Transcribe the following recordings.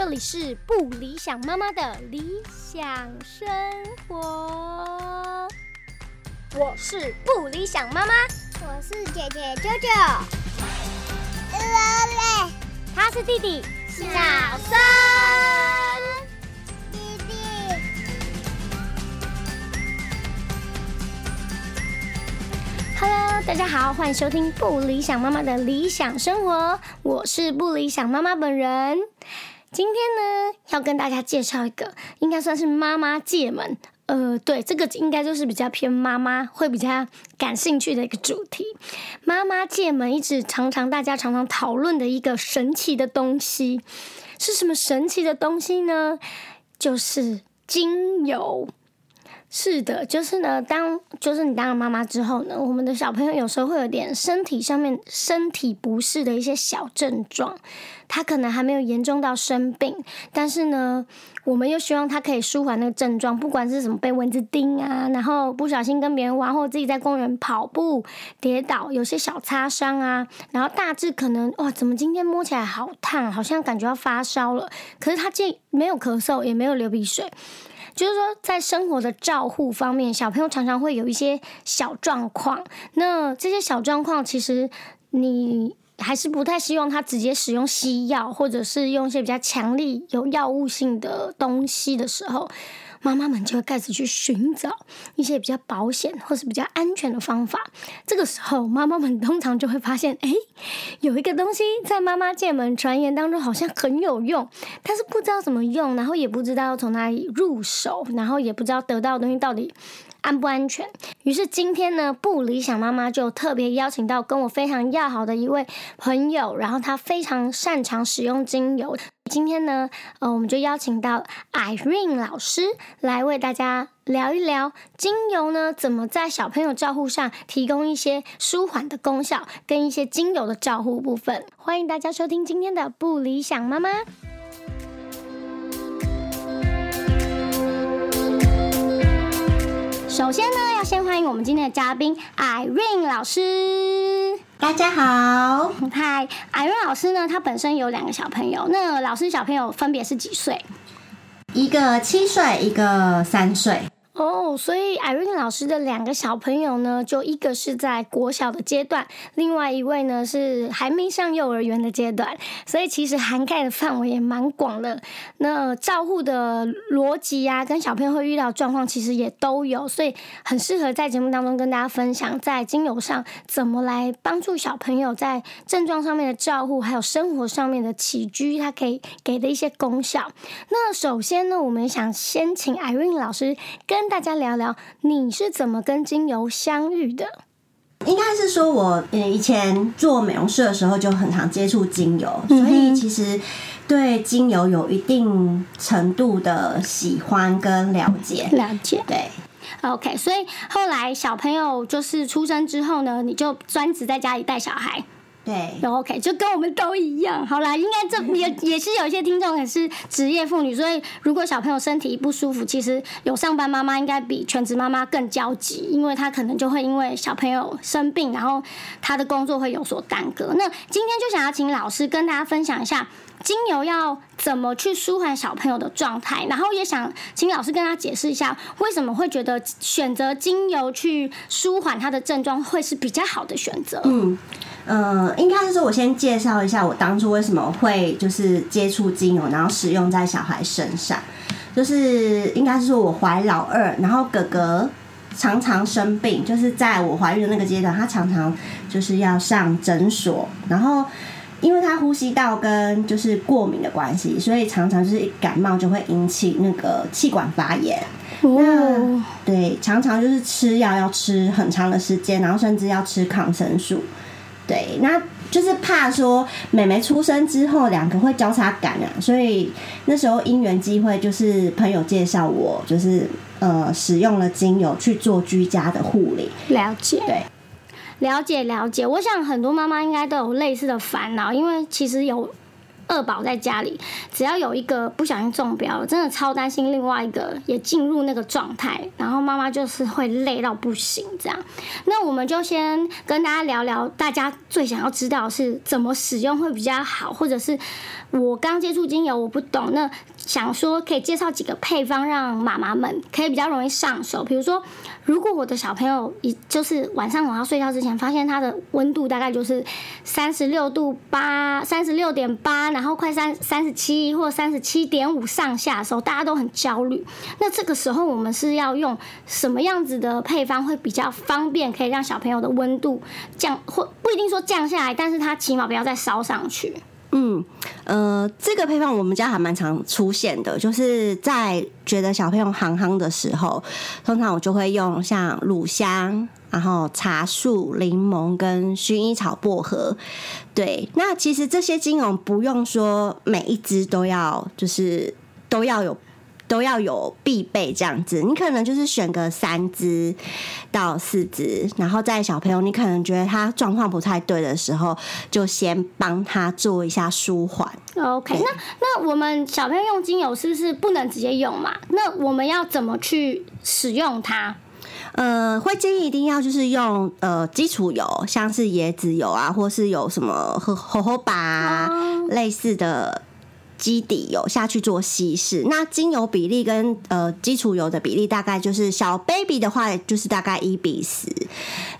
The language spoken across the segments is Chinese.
这里是不理想妈妈的理想生活。我是不理想妈妈，我是姐姐舅舅，他是弟弟小森。弟弟。Hello，大家好，欢迎收听不理想妈妈的理想生活，我是不理想妈妈本人。今天呢，要跟大家介绍一个，应该算是妈妈界们，呃，对，这个应该就是比较偏妈妈会比较感兴趣的一个主题。妈妈界们一直常常大家常常讨论的一个神奇的东西，是什么神奇的东西呢？就是精油。是的，就是呢，当就是你当了妈妈之后呢，我们的小朋友有时候会有点身体上面身体不适的一些小症状，他可能还没有严重到生病，但是呢，我们又希望他可以舒缓那个症状，不管是什么被蚊子叮啊，然后不小心跟别人玩，或者自己在公园跑步跌倒，有些小擦伤啊，然后大致可能哇，怎么今天摸起来好烫，好像感觉要发烧了，可是他既没有咳嗽，也没有流鼻水。就是说，在生活的照护方面，小朋友常常会有一些小状况。那这些小状况，其实你还是不太希望他直接使用西药，或者是用一些比较强力、有药物性的东西的时候，妈妈们就会开始去寻找一些比较保险或是比较安全的方法。这个时候，妈妈们通常就会发现，哎，有一个东西在妈妈界们传言当中好像很有用，但是不知道怎么用，然后也不知道要从哪里入手，然后也不知道得到的东西到底安不安全。于是今天呢，不理想妈妈就特别邀请到跟我非常要好的一位朋友，然后他非常擅长使用精油。今天呢，呃，我们就邀请到 Irene 老师来为大家聊一聊精油呢怎么在小朋友照护上提供一些舒缓的功效，跟一些精油的照护部分。欢迎大家收听今天的不理想妈妈。首先呢，要先欢迎我们今天的嘉宾 Irene 老师。大家好，嗨，Irene 老师呢，她本身有两个小朋友，那老师小朋友分别是几岁？一个七岁，一个三岁。哦，所以 Irene 老师的两个小朋友呢，就一个是在国小的阶段，另外一位呢是还没上幼儿园的阶段，所以其实涵盖的范围也蛮广的。那照护的逻辑啊，跟小朋友会遇到状况，其实也都有，所以很适合在节目当中跟大家分享，在精油上怎么来帮助小朋友在症状上面的照护，还有生活上面的起居，它可以给的一些功效。那首先呢，我们想先请 Irene 老师跟大家聊聊，你是怎么跟精油相遇的？应该是说我呃以前做美容师的时候就很常接触精油，所以其实对精油有一定程度的喜欢跟了解。了解。对，OK，所以后来小朋友就是出生之后呢，你就专职在家里带小孩。对，有 OK，就跟我们都一样。好啦，应该这也也是有一些听众也是职业妇女，所以如果小朋友身体不舒服，其实有上班妈妈应该比全职妈妈更焦急，因为她可能就会因为小朋友生病，然后她的工作会有所耽搁。那今天就想要请老师跟大家分享一下。精油要怎么去舒缓小朋友的状态？然后也想请老师跟他解释一下，为什么会觉得选择精油去舒缓他的症状会是比较好的选择？嗯。呃，应该是说，我先介绍一下我当初为什么会就是接触精油，然后使用在小孩身上。就是应该是说我怀老二，然后哥哥常常生病，就是在我怀孕的那个阶段，他常常就是要上诊所，然后因为他呼吸道跟就是过敏的关系，所以常常就是感冒就会引起那个气管发炎。那，对，常常就是吃药要吃很长的时间，然后甚至要吃抗生素。对，那就是怕说妹妹出生之后两个会交叉感染，所以那时候因缘机会就是朋友介绍我，就是呃使用了精油去做居家的护理。了解。对，了解了解，我想很多妈妈应该都有类似的烦恼，因为其实有二宝在家里，只要有一个不小心中标了，真的超担心另外一个也进入那个状态，然后妈妈就是会累到不行这样。那我们就先跟大家聊聊，大家最想要知道是怎么使用会比较好，或者是我刚接触精油我不懂，那想说可以介绍几个配方，让妈妈们可以比较容易上手。比如说，如果我的小朋友一就是晚上我要睡觉之前，发现他的温度大概就是三十六度八、三十六点八，然后快三三十七或三十七点五上下的时候，大家都很焦虑。那这个时候我们是要用什么样子的配方会比较方便，可以让小朋友的温度降，或不一定说降下来，但是他起码不要再烧上去。嗯，呃，这个配方我们家还蛮常出现的，就是在觉得小朋友憨憨的时候，通常我就会用像乳香，然后茶树、柠檬跟薰衣草、薄荷。对，那其实这些精油不用说每一支都要，就是都要有。都要有必备这样子，你可能就是选个三支到四支，然后在小朋友你可能觉得他状况不太对的时候，就先帮他做一下舒缓。OK，那那我们小朋友用精油是不是不能直接用嘛？那我们要怎么去使用它？呃，会建议一定要就是用呃基础油，像是椰子油啊，或是有什么荷荷荷巴啊、类似的。基底油下去做稀释，那精油比例跟呃基础油的比例大概就是小 baby 的话就是大概一比十，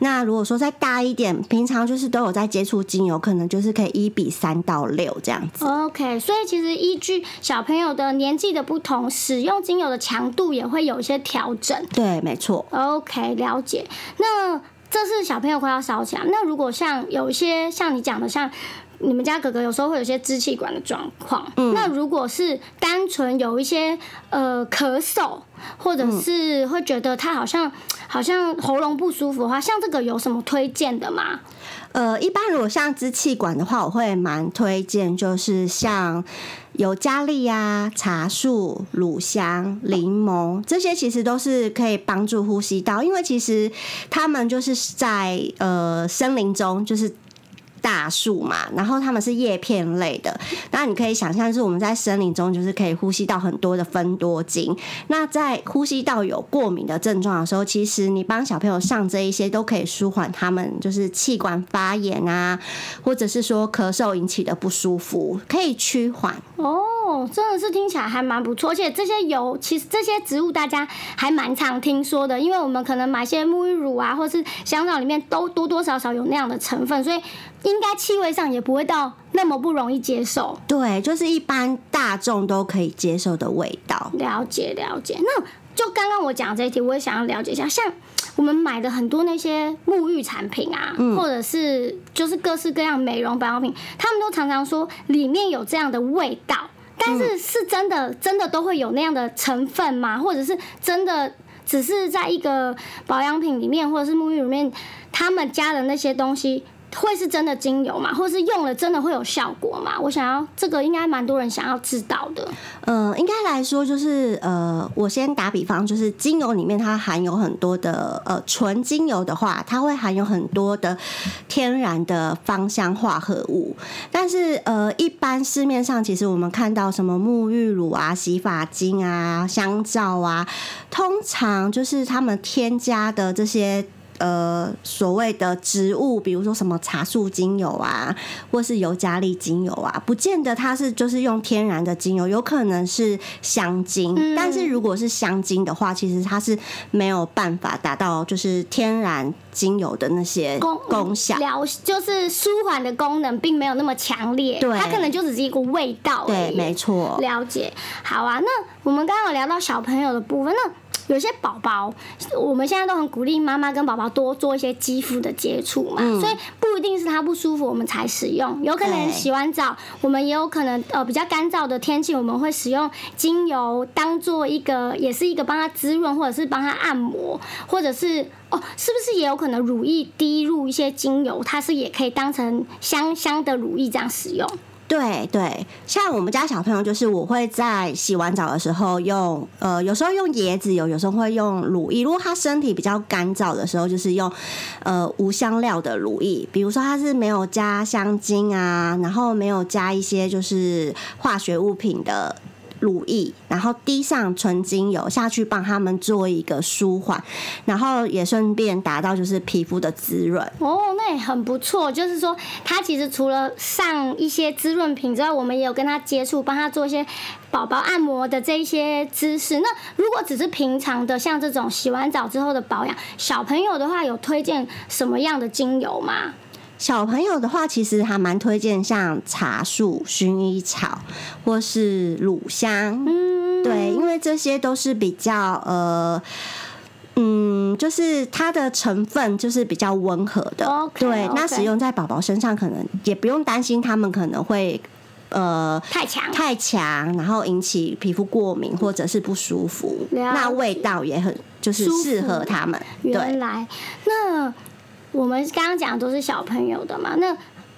那如果说再大一点，平常就是都有在接触精油，可能就是可以一比三到六这样子。OK，所以其实依据小朋友的年纪的不同，使用精油的强度也会有一些调整。对，没错。OK，了解。那这是小朋友快要烧起来。那如果像有一些像你讲的，像你们家哥哥有时候会有一些支气管的状况，那如果是单纯有一些呃咳嗽，或者是会觉得他好像好像喉咙不舒服的话，像这个有什么推荐的吗？呃，一般如果像支气管的话，我会蛮推荐，就是像尤加利呀、茶树、乳香、柠檬这些，其实都是可以帮助呼吸道，因为其实他们就是在呃森林中，就是。大树嘛，然后它们是叶片类的，那你可以想象是我们在森林中就是可以呼吸到很多的分多精。那在呼吸道有过敏的症状的时候，其实你帮小朋友上这一些都可以舒缓他们就是气管发炎啊，或者是说咳嗽引起的不舒服，可以趋缓。哦，真的是听起来还蛮不错，而且这些油其实这些植物大家还蛮常听说的，因为我们可能买些沐浴乳啊，或是香皂里面都多多少少有那样的成分，所以应该气味上也不会到那么不容易接受。对，就是一般大众都可以接受的味道。了解了解，那就刚刚我讲这一题，我也想要了解一下，像我们买的很多那些沐浴产品啊，或者是就是各式各样美容保养品，他们都常常说里面有这样的味道，但是是真的真的都会有那样的成分吗？或者是真的只是在一个保养品里面，或者是沐浴里面，他们加的那些东西？会是真的精油吗？或是用了真的会有效果吗？我想要这个应该蛮多人想要知道的。呃，应该来说就是呃，我先打比方，就是精油里面它含有很多的呃纯精油的话，它会含有很多的天然的芳香化合物。但是呃，一般市面上其实我们看到什么沐浴乳啊、洗发精啊、香皂啊，通常就是他们添加的这些。呃，所谓的植物，比如说什么茶树精油啊，或是尤加利精油啊，不见得它是就是用天然的精油，有可能是香精。嗯但是如果是香精的话，其实它是没有办法达到就是天然精油的那些功功效。疗就是舒缓的功能并没有那么强烈，对它可能就只是一个味道而对，已。没错。了解。好啊，那我们刚刚有聊到小朋友的部分，那有些宝宝，我们现在都很鼓励妈妈跟宝宝多做一些肌肤的接触嘛，嗯所以不一定是他不舒服我们才使用，有可能洗完澡，我们也有可能呃比较干燥的天气，我们会使用精油当做一个，也是一个帮他滋润或者是帮他按摩，或者是哦，是不是也有可能乳液滴入一些精油，它是也可以当成香香的乳液这样使用？对对，像我们家小朋友，就是我会在洗完澡的时候用，呃，有时候用椰子油，有时候会用乳液。如果他身体比较干燥的时候，就是用呃无香料的乳液，比如说他是没有加香精啊，然后没有加一些就是化学物品的。乳液，然后滴上纯精油下去，帮他们做一个舒缓，然后也顺便达到就是皮肤的滋润。哦，那也很不错。就是说，他其实除了上一些滋润品之外，我们也有跟他接触，帮他做一些宝宝按摩的这一些姿势。那如果只是平常的，像这种洗完澡之后的保养，小朋友的话，有推荐什么样的精油吗？小朋友的话，其实还蛮推荐像茶树、薰衣草或是乳香，嗯，对，因为这些都是比较呃，嗯，就是它的成分就是比较温和的，对，那使用在宝宝身上可能也不用担心他们可能会呃太强。太强，然后引起皮肤过敏或者是不舒服，那味道也很就是适合他们。原来。那。我们刚刚讲的都是小朋友的嘛，那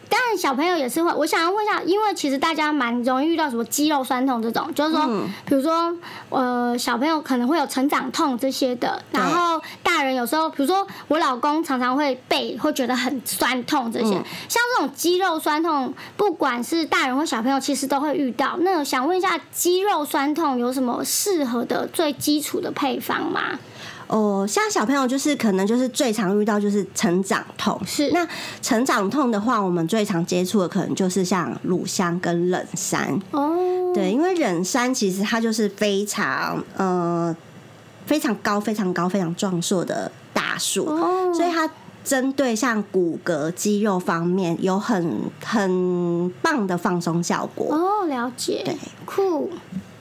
当然小朋友也是会。我想要问一下，因为其实大家蛮容易遇到什么肌肉酸痛这种，就是说，比如说呃小朋友可能会有成长痛这些的，然后大人有时候，比如说我老公常常会背会觉得很酸痛这些，像这种肌肉酸痛，不管是大人或小朋友，其实都会遇到。那想问一下，肌肉酸痛有什么适合的最基础的配方吗？哦，像小朋友就是可能就是最常遇到就是成长痛，是。那成长痛的话，我们最常接触的可能就是像乳香跟冷杉。哦，对，因为冷杉其实它就是非常呃非常高、非常高、非常壮硕的大树，所以它针对像骨骼肌肉方面有很很棒的放松效果。哦，了解，对，酷。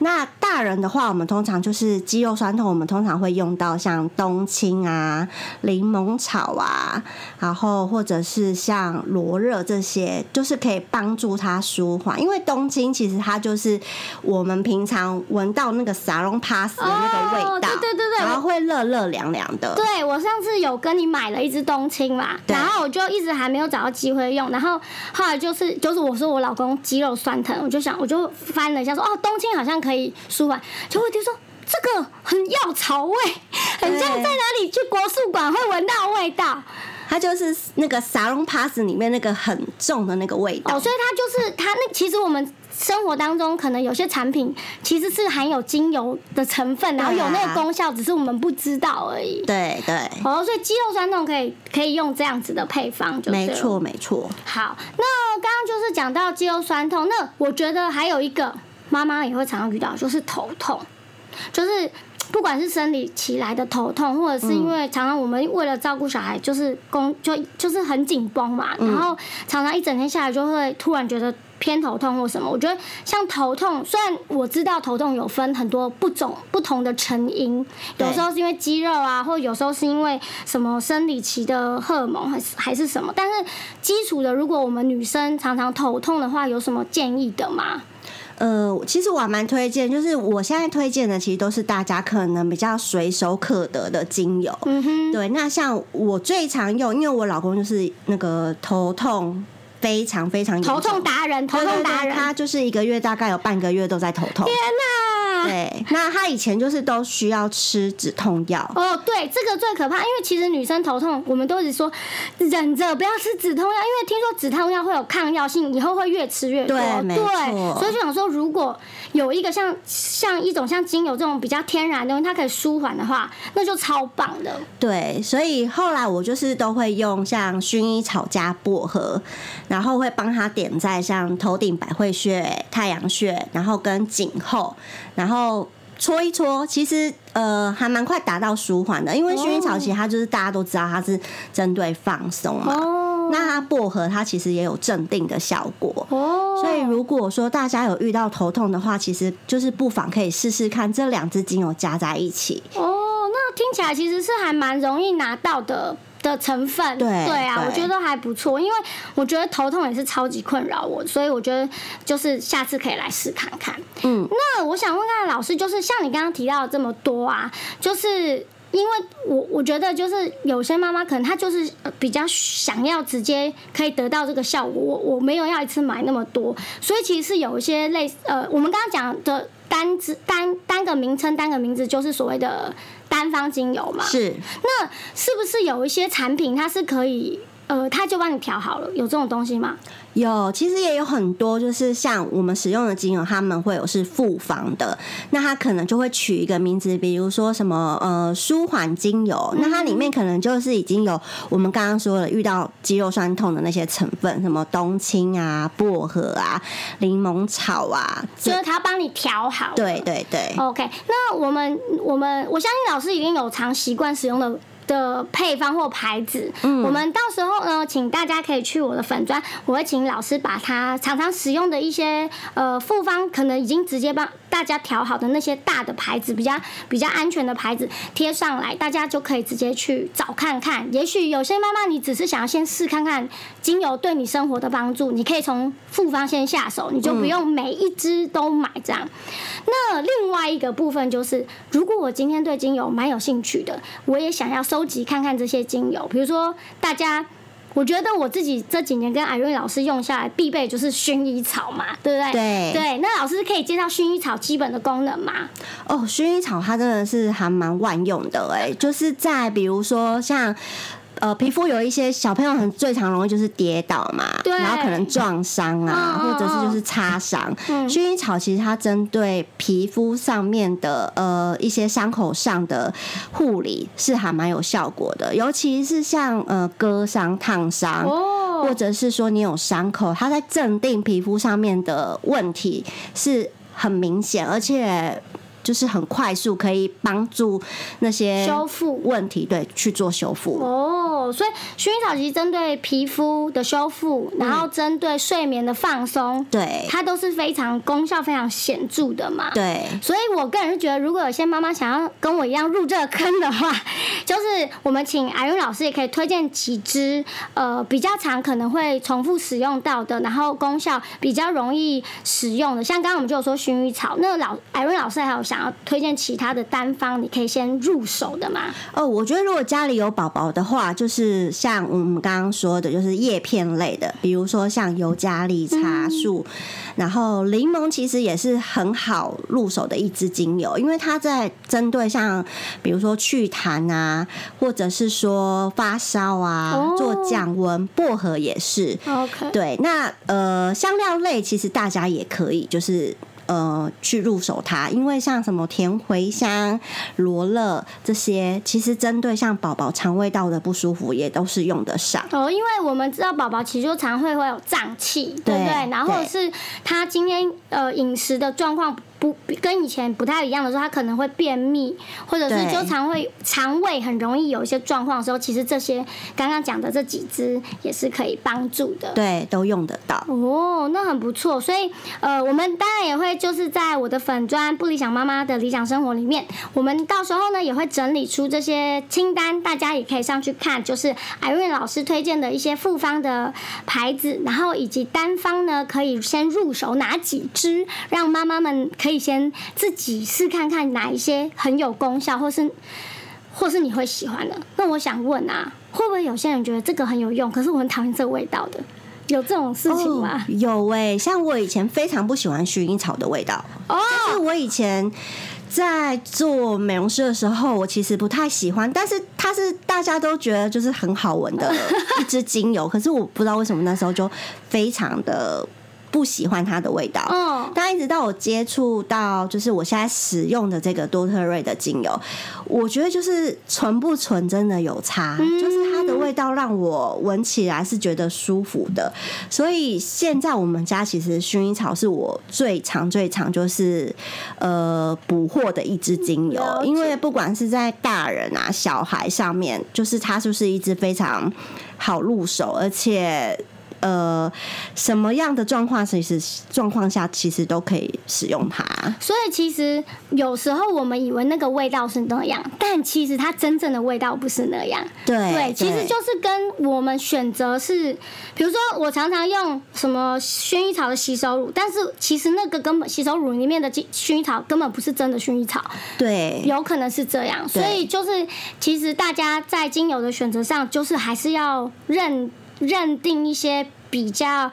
那大人的话，我们通常就是肌肉酸痛，我们通常会用到像冬青啊、柠檬草啊，然后或者是像罗勒这些，就是可以帮助他舒缓。因为冬青其实它就是我们平常闻到那个撒隆帕斯的那个味道，对对对对，然后会热热凉凉的。对我上次有跟你买了一支冬青嘛，然后我就一直还没有找到机会用，然后后来就是就是我说我老公肌肉酸疼，我就想我就翻了一下说哦，冬青好像可以。可以舒缓，就会听说这个很药草味，很像在哪里去国术馆会闻到味道。它就是那个沙龙 pass 里面那个很重的那个味道。哦，所以它就是它那其实我们生活当中可能有些产品其实是含有精油的成分，然后有那个功效，只是我们不知道而已。对对。哦，所以肌肉酸痛可以可以用这样子的配方，就没错没错。好，那刚刚就是讲到肌肉酸痛，那我觉得还有一个。妈妈也会常常遇到，就是头痛，就是不管是生理期来的头痛，或者是因为常常我们为了照顾小孩，就是工就就是很紧绷嘛，然后常常一整天下来就会突然觉得偏头痛或什么。我觉得像头痛，虽然我知道头痛有分很多不种不同的成因，有时候是因为肌肉啊，或有时候是因为什么生理期的荷尔蒙还是还是什么，但是基础的，如果我们女生常常头痛的话，有什么建议的吗？呃，其实我还蛮推荐，就是我现在推荐的，其实都是大家可能比较随手可得的精油。嗯哼，对，那像我最常用，因为我老公就是那个头痛非常非常头痛达人，头痛达人，他就是一个月大概有半个月都在头痛。天哪！对，那他以前就是都需要吃止痛药。哦，对，这个最可怕，因为其实女生头痛，我们都一直说忍着不要吃止痛药，因为听说止痛药会有抗药性，以后会越吃越多。对，没错。所以就想说，如果有一个像像一种像精油这种比较天然的东西，它可以舒缓的话，那就超棒的。对，所以后来我就是都会用像薰衣草加薄荷，然后会帮他点在像头顶百会穴、太阳穴，然后跟颈后，然后。然后搓一搓，其实呃还蛮快达到舒缓的，因为薰衣草其实它就是大家都知道它是针对放松嘛。那它薄荷它其实也有镇定的效果。哦。所以如果说大家有遇到头痛的话，其实就是不妨可以试试看这两支精油加在一起。哦，那听起来其实是还蛮容易拿到的。的成分，对对啊，我觉得还不错，因为我觉得头痛也是超级困扰我，所以我觉得就是下次可以来试看看。嗯，那我想问看老师，就是像你刚刚提到的这么多啊，就是因为我我觉得就是有些妈妈可能她就是呃比较想要直接可以得到这个效果，我我没有要一次买那么多，所以其实是有一些类似呃，我们刚刚讲的单字单单个名称单个名字就是所谓的单方精油嘛。是那是不是有一些产品它是可以呃，他就帮你调好了？有这种东西吗？有，其实也有很多，就是像我们使用的精油，他们会有是复方的，那它可能就会取一个名字，比如说什么呃舒缓精油，那它里面可能就是已经有我们刚刚说的遇到肌肉酸痛的那些成分，什么冬青啊、薄荷啊、柠檬草啊，就是它帮你调好。对对对。OK，那我们我们我相信老师已经有常习惯使用的的配方或牌子。嗯，我们到时候呢，请大家可以去我的粉砖，我会请老师把它常常使用的一些呃复方，可能已经直接帮大家调好的那些大的牌子，比较比较安全的牌子贴上来，大家就可以直接去找看看。也许有些妈妈你只是想要先试看看精油对你生活的帮助，你可以从复方先下手，你就不用每一支都买这样。那另外一个部分就是，如果我今天对精油蛮有兴趣的，我也想要收集看看这些精油，比如说大家。我觉得我自己这几年跟艾瑞老师用下来，必备就是薰衣草嘛，对不对？对对，那老师可以介绍薰衣草基本的功能吗？哦，薰衣草它真的是还蛮万用的哎，就是在比如说像。呃，皮肤有一些小朋友很最常容易就是跌倒嘛，对然后可能撞伤啊，或者是就是擦伤。嗯薰衣草其实它针对皮肤上面的呃一些伤口上的护理是还蛮有效果的，尤其是像呃割伤、烫伤。哦或者是说你有伤口，它在镇定皮肤上面的问题是很明显，而且就是很快速，可以帮助那些修复问题，对，去做修复。哦，所以薰衣草其实针对皮肤的修复，然后针对睡眠的放松，对它都是非常功效非常显著的嘛。对，所以我个人是觉得，如果有些妈妈想要跟我一样入这个坑的话，就是我们请艾云老师也可以推荐几支呃比较常可能会重复使用到的，然后功效比较容易使用的，像刚刚我们就有说薰衣草，那老艾云老师还有想要推荐其他的单方，你可以先入手的嘛？哦，我觉得如果家里有宝宝的话，就是像我们刚刚说的，就是叶片类的，比如说像尤加利、茶树，然后柠檬其实也是很好入手的一支精油，因为它在针对像比如说祛痰啊，或者是说发烧啊，哦做降温，薄荷也是。OK，对，那呃，香料类其实大家也可以，就是呃去入手它，因为像什么甜茴香、罗勒这些，其实针对像宝宝肠胃道的不舒服，也都是用得上。哦，因为我们知道宝宝其实就常会会有胀气，对不对？对然后是他今天呃饮食的状况不跟以前不太一样的时候，他可能会便秘，或者是对就常会肠胃很容易有一些状况的时候，其实这些刚刚讲的这几支也是可以帮助的。对，都用得到。哦，那很不错。所以，呃，我们当然也会就是在我的粉砖不理想妈妈的理想生活里面，我们到时候呢也会整理出这些清单，大家也可以上去看，就是艾瑞老师推荐的一些复方的牌子，然后以及单方呢可以先入手哪几支，让妈妈们可以先自己试看看哪一些很有功效，或是或是你会喜欢的。那我想问啊，会不会有些人觉得这个很有用，可是我很讨厌这个味道的？有这种事情吗？哦、有诶、像我以前非常不喜欢薰衣草的味道，哦，就是我以前在做美容师的时候，我其实不太喜欢，但是它是大家都觉得就是很好闻的一支精油，可是我不知道为什么那时候就非常的不喜欢它的味道。嗯，但一直到我接触到，就是我现在使用的这个多特瑞的精油，我觉得就是纯不纯真的有差，就是它的味道让我闻起来是觉得舒服的。所以现在我们家其实薰衣草是我最常最常就是呃捕获的一支精油因为不管是在大人啊小孩上面，就是它就是一支非常好入手，而且。呃什么样的状况，其实状况下其实都可以使用它。所以其实有时候我们以为那个味道是那样，但其实它真正的味道不是那样。对对，其实就是跟我们选择是，比如说我常常用什么薰衣草的洗手乳，但是其实那个根本洗手乳里面的薰衣草根本不是真的薰衣草，对，有可能是这样。所以就是其实大家在精油的选择上，就是还是要认认定一些比较。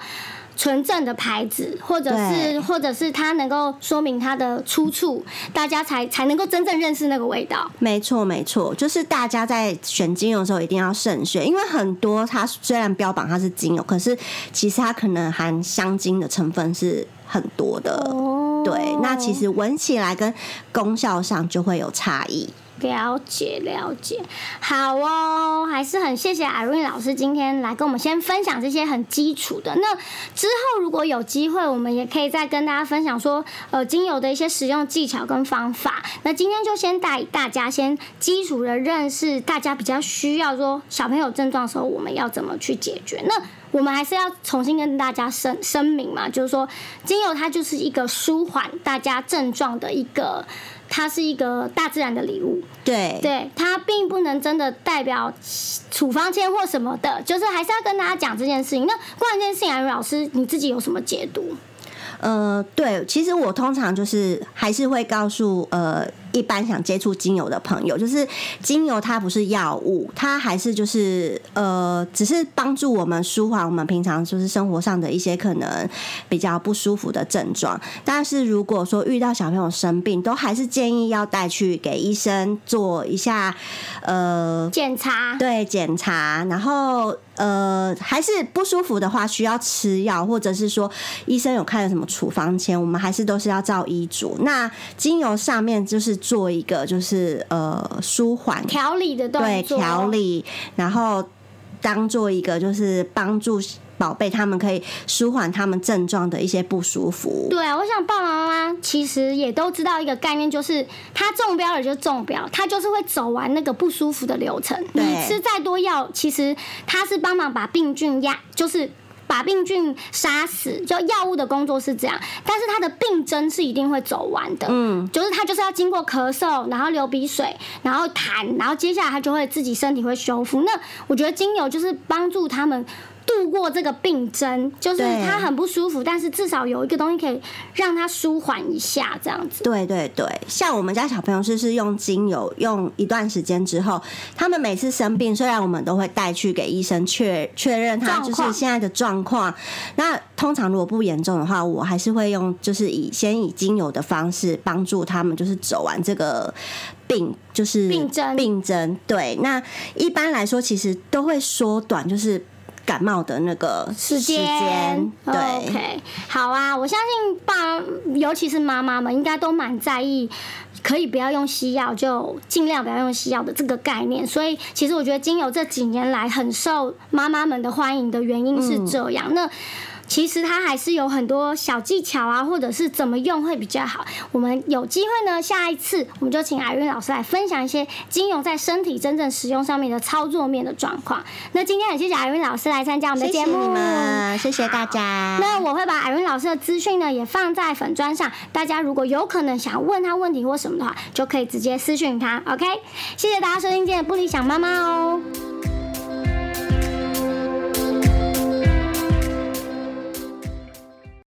纯正的牌子，或者是或者是它能够说明它的出处，大家才才能够真正认识那个味道。没错，没错，就是大家在选精油的时候一定要慎选，因为很多它虽然标榜它是精油，可是其实它可能含香精的成分是很多的。哦，对，那其实闻起来跟功效上就会有差异。了解了解，好哦，还是很谢谢艾瑞老师今天来跟我们先分享这些很基础的。那之后如果有机会，我们也可以再跟大家分享说，呃，精油的一些使用技巧跟方法。那今天就先带大家先基础的认识，大家比较需要说小朋友症状的时候，我们要怎么去解决？那我们还是要重新跟大家声声明嘛，就是说，精油它就是一个舒缓大家症状的一个。它是一个大自然的礼物，对，对，它并不能真的代表处方签或什么的，就是还是要跟大家讲这件事情。那关于这件事情，安老师你自己有什么解读？呃，对，其实我通常就是还是会告诉呃。一般想接触精油的朋友，就是精油它不是药物，它还是就是呃，只是帮助我们舒缓我们平常就是生活上的一些可能比较不舒服的症状。但是如果说遇到小朋友生病，都还是建议要带去给医生做一下呃检查，对检查，然后呃还是不舒服的话，需要吃药，或者是说医生有开了什么处方签，我们还是都是要照医嘱。那精油上面就是。做一个就是呃舒缓调理的动作，对调理，然后当做一个就是帮助宝贝他们可以舒缓他们症状的一些不舒服。对啊，我想爸爸妈妈其实也都知道一个概念，就是他中标了就中标，他就是会走完那个不舒服的流程。你吃再多药，其实他是帮忙把病菌压，就是。把病菌杀死，就药物的工作是这样，但是它的病征是一定会走完的。嗯，就是它就是要经过咳嗽，然后流鼻水，然后痰，然后接下来它就会自己身体会修复。那我觉得精油就是帮助他们。度过这个病症，就是他很不舒服，但是至少有一个东西可以让他舒缓一下，这样子。对对对，像我们家小朋友是是用精油用一段时间之后，他们每次生病，虽然我们都会带去给医生确确认他就是现在的状况。那通常如果不严重的话，我还是会用就是以先以精油的方式帮助他们，就是走完这个病，就是病症病症。对，那一般来说其实都会缩短，就是。感冒的那个时间，对，OK，好啊，我相信爸，尤其是妈妈们，应该都蛮在意，可以不要用西药，就尽量不要用西药的这个概念。所以，其实我觉得精油这几年来很受妈妈们的欢迎的原因是这样。那其实它还是有很多小技巧啊，或者是怎么用会比较好。我们有机会呢，下一次我们就请艾瑞老师来分享一些精油在身体真正使用上面的操作面的状况。那今天很谢谢艾瑞老师来参加我们的节目，谢谢你们，谢谢大家。那我会把艾瑞老师的资讯呢也放在粉砖上，大家如果有可能想问他问题或什么的话，就可以直接私讯他。OK，谢谢大家收听今天的不理想妈妈哦。